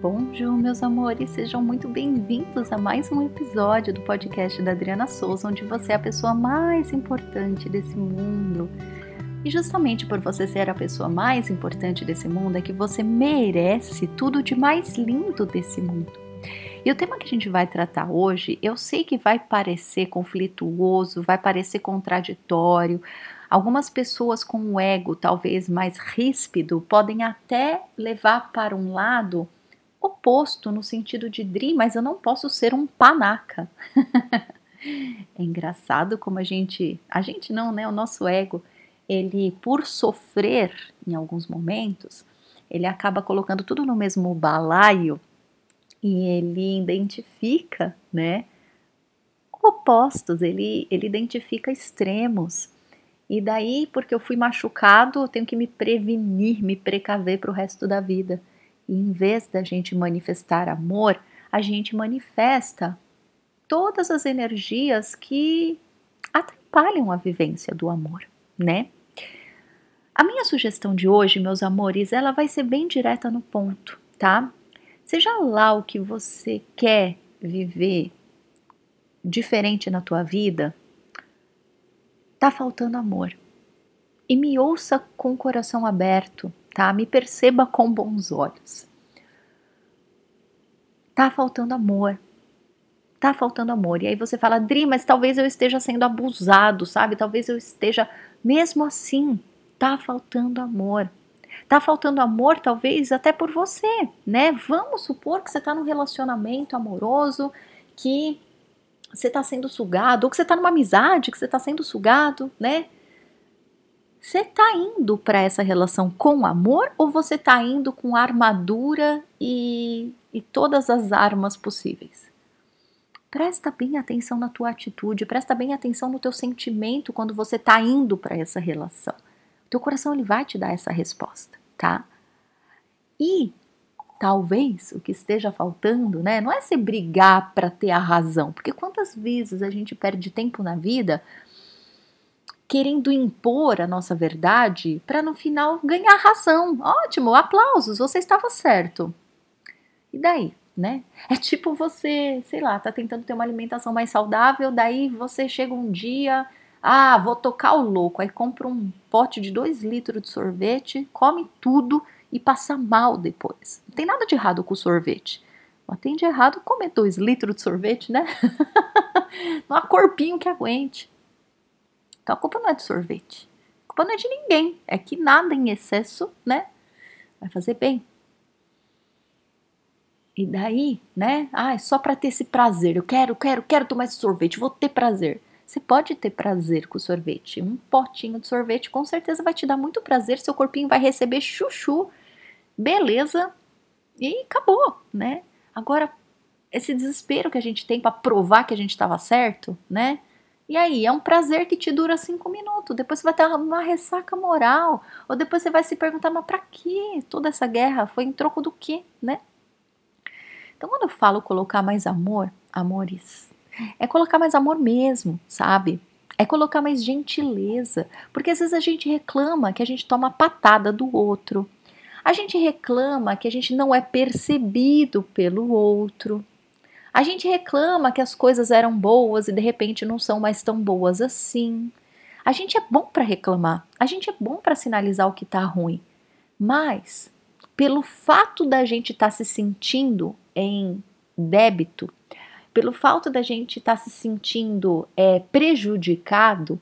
Bonjour, meus amores, sejam muito bem-vindos a mais um episódio do podcast da Adriana Souza, onde você é a pessoa mais importante desse mundo. E justamente por você ser a pessoa mais importante desse mundo é que você merece tudo de mais lindo desse mundo. E o tema que a gente vai tratar hoje, eu sei que vai parecer conflituoso, vai parecer contraditório. Algumas pessoas com o ego talvez mais ríspido podem até levar para um lado oposto no sentido de Dri, mas eu não posso ser um panaca. é engraçado como a gente, a gente não, né, o nosso ego, ele por sofrer em alguns momentos, ele acaba colocando tudo no mesmo balaio e ele identifica, né, opostos, ele ele identifica extremos. E daí, porque eu fui machucado, eu tenho que me prevenir, me precaver para o resto da vida. E em vez da gente manifestar amor, a gente manifesta todas as energias que atrapalham a vivência do amor, né? A minha sugestão de hoje, meus amores, ela vai ser bem direta no ponto, tá? Seja lá o que você quer viver diferente na tua vida, tá faltando amor. E me ouça com o coração aberto, tá? Me perceba com bons olhos. Tá faltando amor. Tá faltando amor. E aí você fala, Dri, mas talvez eu esteja sendo abusado, sabe? Talvez eu esteja. Mesmo assim, tá faltando amor. Tá faltando amor, talvez até por você, né? Vamos supor que você tá num relacionamento amoroso que você tá sendo sugado, ou que você tá numa amizade que você tá sendo sugado, né? Você está indo para essa relação com amor ou você está indo com armadura e, e todas as armas possíveis? Presta bem atenção na tua atitude, presta bem atenção no teu sentimento quando você está indo para essa relação. O teu coração ele vai te dar essa resposta, tá? E talvez o que esteja faltando, né, não é se brigar para ter a razão, porque quantas vezes a gente perde tempo na vida querendo impor a nossa verdade para no final ganhar razão. Ótimo, aplausos, você estava certo. E daí, né? É tipo você, sei lá, tá tentando ter uma alimentação mais saudável, daí você chega um dia, ah, vou tocar o louco, aí compra um pote de 2 litros de sorvete, come tudo e passa mal depois. Não tem nada de errado com o sorvete. Mas tem de errado comer 2 litros de sorvete, né? não há corpinho que aguente. Então a culpa não é do sorvete. A culpa não é de ninguém. É que nada em excesso, né? Vai fazer bem. E daí, né? Ah, é só para ter esse prazer. Eu quero, quero, quero tomar esse sorvete. Vou ter prazer. Você pode ter prazer com sorvete. Um potinho de sorvete com certeza vai te dar muito prazer. Seu corpinho vai receber chuchu. Beleza. E acabou, né? Agora, esse desespero que a gente tem para provar que a gente estava certo, né? E aí, é um prazer que te dura cinco minutos. Depois você vai ter uma ressaca moral. Ou depois você vai se perguntar, mas pra que toda essa guerra? Foi em troco do quê, né? Então, quando eu falo colocar mais amor, amores, é colocar mais amor mesmo, sabe? É colocar mais gentileza. Porque às vezes a gente reclama que a gente toma patada do outro. A gente reclama que a gente não é percebido pelo outro. A gente reclama que as coisas eram boas e de repente não são mais tão boas assim. A gente é bom para reclamar, a gente é bom para sinalizar o que está ruim, mas pelo fato da gente estar tá se sentindo em débito, pelo fato da gente estar tá se sentindo é, prejudicado,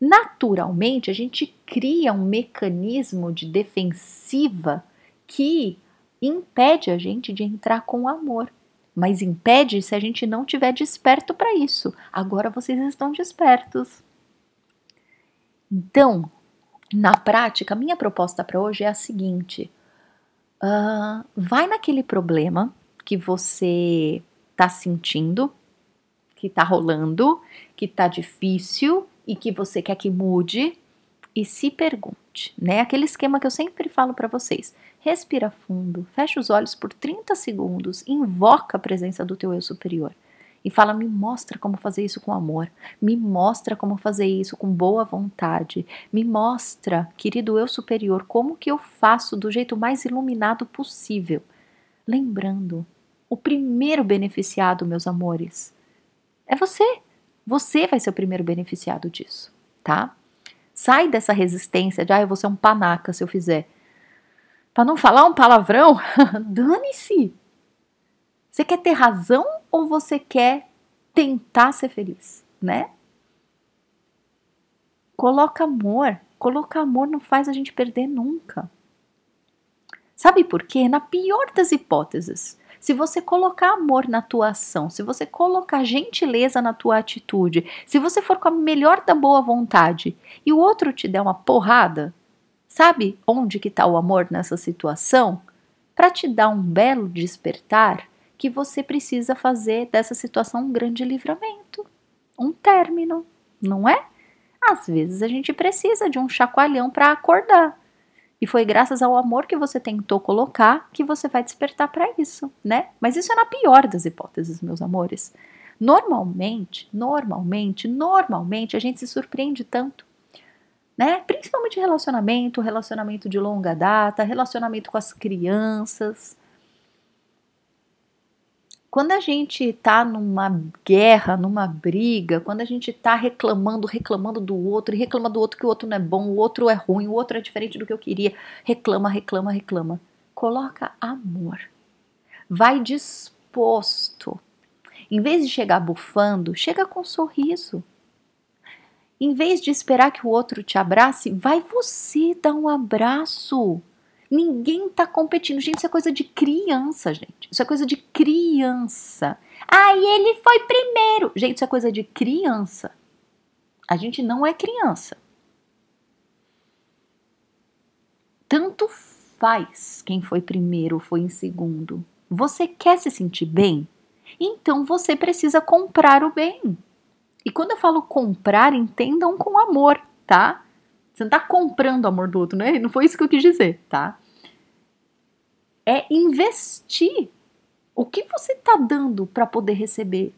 naturalmente a gente cria um mecanismo de defensiva que impede a gente de entrar com amor mas impede se a gente não tiver desperto para isso. Agora vocês estão despertos. Então, na prática, minha proposta para hoje é a seguinte: uh, vai naquele problema que você está sentindo, que está rolando, que está difícil e que você quer que mude, e se pergunte, né? Aquele esquema que eu sempre falo para vocês. Respira fundo, fecha os olhos por 30 segundos, invoca a presença do teu eu superior e fala: "Me mostra como fazer isso com amor. Me mostra como fazer isso com boa vontade. Me mostra, querido eu superior, como que eu faço do jeito mais iluminado possível." lembrando, o primeiro beneficiado, meus amores, é você. Você vai ser o primeiro beneficiado disso, tá? Sai dessa resistência de, ah, eu vou ser um panaca se eu fizer. Para não falar um palavrão, dane-se. Você quer ter razão ou você quer tentar ser feliz, né? Coloca amor. Colocar amor não faz a gente perder nunca. Sabe por quê? Na pior das hipóteses, se você colocar amor na tua ação, se você colocar gentileza na tua atitude, se você for com a melhor da boa vontade e o outro te der uma porrada, sabe onde que está o amor nessa situação? Para te dar um belo despertar que você precisa fazer dessa situação um grande livramento, um término, não é? Às vezes a gente precisa de um chacoalhão para acordar. E foi graças ao amor que você tentou colocar que você vai despertar para isso, né? Mas isso é na pior das hipóteses, meus amores. Normalmente, normalmente, normalmente a gente se surpreende tanto, né? Principalmente relacionamento, relacionamento de longa data, relacionamento com as crianças, quando a gente tá numa guerra, numa briga, quando a gente tá reclamando, reclamando do outro, e reclama do outro que o outro não é bom, o outro é ruim, o outro é diferente do que eu queria, reclama, reclama, reclama. Coloca amor. Vai disposto. Em vez de chegar bufando, chega com um sorriso. Em vez de esperar que o outro te abrace, vai você dar um abraço. Ninguém tá competindo. Gente, isso é coisa de criança, gente. Isso é coisa de criança. Ah, e ele foi primeiro. Gente, isso é coisa de criança. A gente não é criança. Tanto faz quem foi primeiro ou foi em segundo. Você quer se sentir bem? Então você precisa comprar o bem. E quando eu falo comprar, entendam com amor, tá? Você não tá comprando o amor do outro, né? Não foi isso que eu quis dizer, tá? É investir. O que você tá dando para poder receber?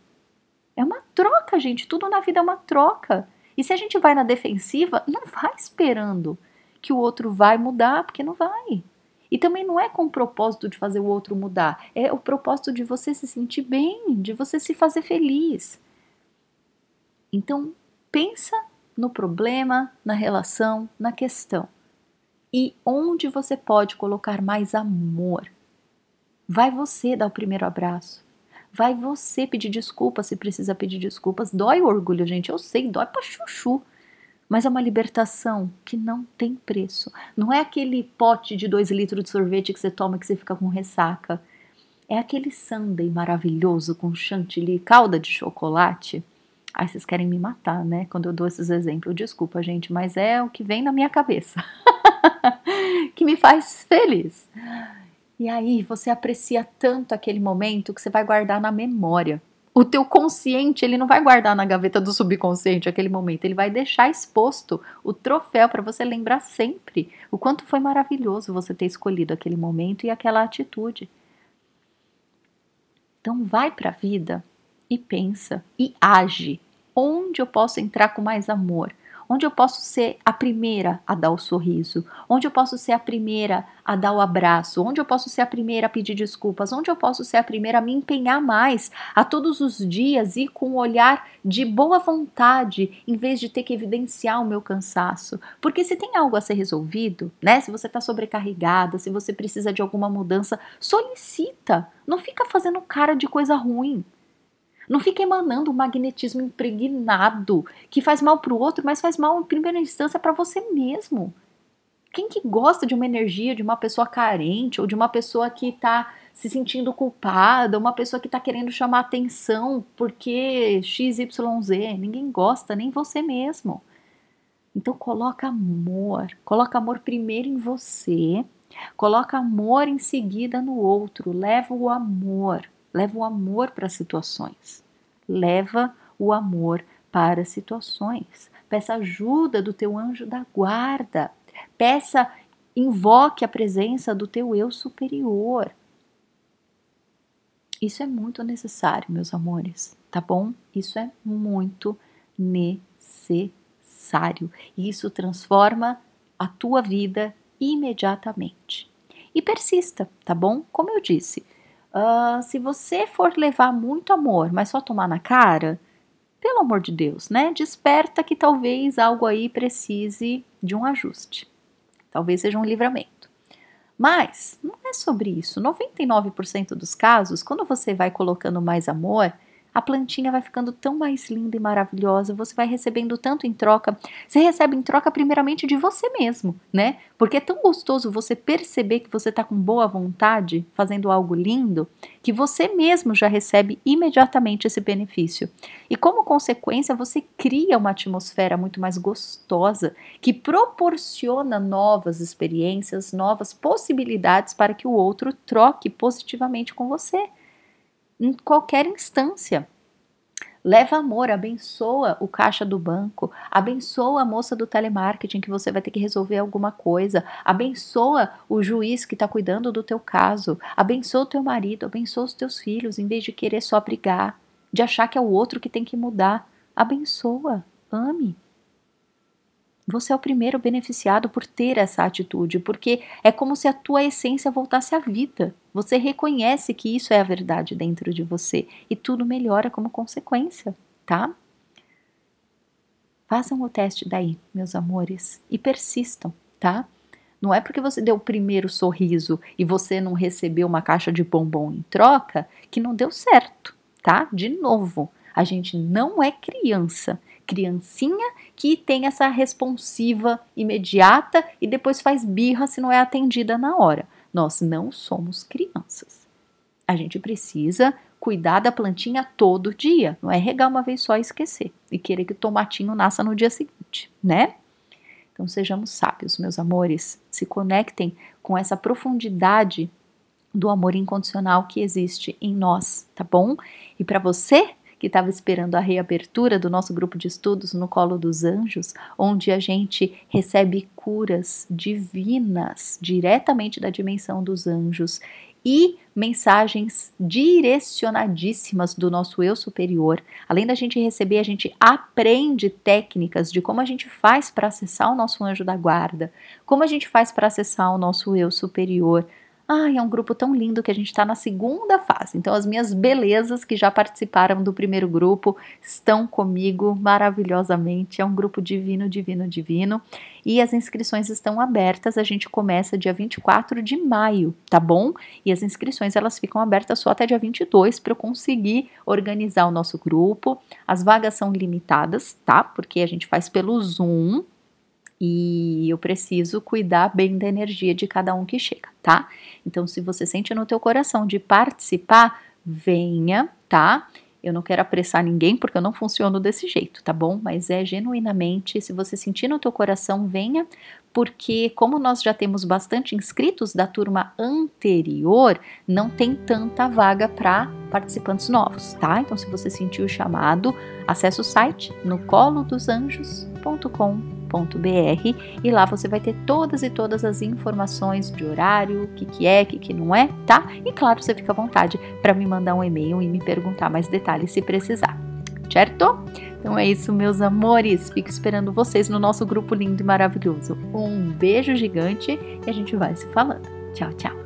É uma troca, gente. Tudo na vida é uma troca. E se a gente vai na defensiva, não vai esperando que o outro vai mudar, porque não vai. E também não é com o propósito de fazer o outro mudar, é o propósito de você se sentir bem, de você se fazer feliz. Então, pensa no problema, na relação, na questão. E onde você pode colocar mais amor? Vai você dar o primeiro abraço. Vai você pedir desculpas se precisa pedir desculpas. Dói o orgulho, gente, eu sei, dói pra chuchu. Mas é uma libertação que não tem preço. Não é aquele pote de dois litros de sorvete que você toma que você fica com ressaca. É aquele sundae maravilhoso com chantilly calda de chocolate Aí vocês querem me matar, né? Quando eu dou esses exemplos. Desculpa, gente, mas é o que vem na minha cabeça. que me faz feliz. E aí você aprecia tanto aquele momento que você vai guardar na memória. O teu consciente, ele não vai guardar na gaveta do subconsciente aquele momento, ele vai deixar exposto o troféu para você lembrar sempre o quanto foi maravilhoso você ter escolhido aquele momento e aquela atitude. Então vai para a vida e pensa e age. Onde eu posso entrar com mais amor? onde eu posso ser a primeira a dar o sorriso, onde eu posso ser a primeira a dar o abraço, onde eu posso ser a primeira a pedir desculpas, onde eu posso ser a primeira a me empenhar mais, a todos os dias ir com um olhar de boa vontade, em vez de ter que evidenciar o meu cansaço. Porque se tem algo a ser resolvido, né? Se você está sobrecarregada, se você precisa de alguma mudança, solicita. Não fica fazendo cara de coisa ruim. Não fica emanando um magnetismo impregnado que faz mal para o outro, mas faz mal em primeira instância para você mesmo. Quem que gosta de uma energia de uma pessoa carente ou de uma pessoa que está se sentindo culpada, uma pessoa que está querendo chamar atenção porque XYZ? Ninguém gosta, nem você mesmo. Então coloca amor, coloca amor primeiro em você, coloca amor em seguida no outro, leva o amor leva o amor para situações. Leva o amor para situações. Peça ajuda do teu anjo da guarda. Peça, invoque a presença do teu eu superior. Isso é muito necessário, meus amores, tá bom? Isso é muito necessário. E isso transforma a tua vida imediatamente. E persista, tá bom? Como eu disse, Uh, se você for levar muito amor, mas só tomar na cara, pelo amor de Deus, né? Desperta que talvez algo aí precise de um ajuste. Talvez seja um livramento. Mas não é sobre isso. 99% dos casos, quando você vai colocando mais amor, a plantinha vai ficando tão mais linda e maravilhosa, você vai recebendo tanto em troca. Você recebe em troca primeiramente de você mesmo, né? Porque é tão gostoso você perceber que você está com boa vontade, fazendo algo lindo, que você mesmo já recebe imediatamente esse benefício. E como consequência, você cria uma atmosfera muito mais gostosa, que proporciona novas experiências, novas possibilidades para que o outro troque positivamente com você em qualquer instância. Leva amor, abençoa o caixa do banco, abençoa a moça do telemarketing que você vai ter que resolver alguma coisa, abençoa o juiz que está cuidando do teu caso, abençoa o teu marido, abençoa os teus filhos, em vez de querer só brigar, de achar que é o outro que tem que mudar. Abençoa, ame, você é o primeiro beneficiado por ter essa atitude, porque é como se a tua essência voltasse à vida. Você reconhece que isso é a verdade dentro de você e tudo melhora como consequência, tá? Façam o teste daí, meus amores, e persistam, tá? Não é porque você deu o primeiro sorriso e você não recebeu uma caixa de bombom em troca que não deu certo, tá? De novo, a gente não é criança criancinha que tem essa responsiva imediata e depois faz birra se não é atendida na hora. Nós não somos crianças. A gente precisa cuidar da plantinha todo dia, não é regar uma vez só e esquecer e querer que o tomatinho nasça no dia seguinte, né? Então sejamos sábios, meus amores, se conectem com essa profundidade do amor incondicional que existe em nós, tá bom? E para você que estava esperando a reabertura do nosso grupo de estudos no Colo dos Anjos, onde a gente recebe curas divinas diretamente da dimensão dos anjos e mensagens direcionadíssimas do nosso eu superior. Além da gente receber, a gente aprende técnicas de como a gente faz para acessar o nosso anjo da guarda, como a gente faz para acessar o nosso eu superior, Ai, é um grupo tão lindo que a gente está na segunda fase. Então, as minhas belezas que já participaram do primeiro grupo estão comigo maravilhosamente. É um grupo divino, divino, divino. E as inscrições estão abertas. A gente começa dia 24 de maio, tá bom? E as inscrições elas ficam abertas só até dia 22 para eu conseguir organizar o nosso grupo. As vagas são limitadas, tá? Porque a gente faz pelo Zoom e eu preciso cuidar bem da energia de cada um que chega, tá? Então, se você sente no teu coração de participar, venha, tá? Eu não quero apressar ninguém porque eu não funciono desse jeito, tá bom? Mas é genuinamente, se você sentir no teu coração, venha, porque como nós já temos bastante inscritos da turma anterior, não tem tanta vaga para participantes novos, tá? Então, se você sentiu o chamado, acesse o site no colodosanjos.com e lá você vai ter todas e todas as informações de horário, o que, que é, o que, que não é, tá? E claro, você fica à vontade para me mandar um e-mail e me perguntar mais detalhes se precisar, certo? Então é isso, meus amores. Fico esperando vocês no nosso grupo lindo e maravilhoso. Um beijo gigante e a gente vai se falando. Tchau, tchau.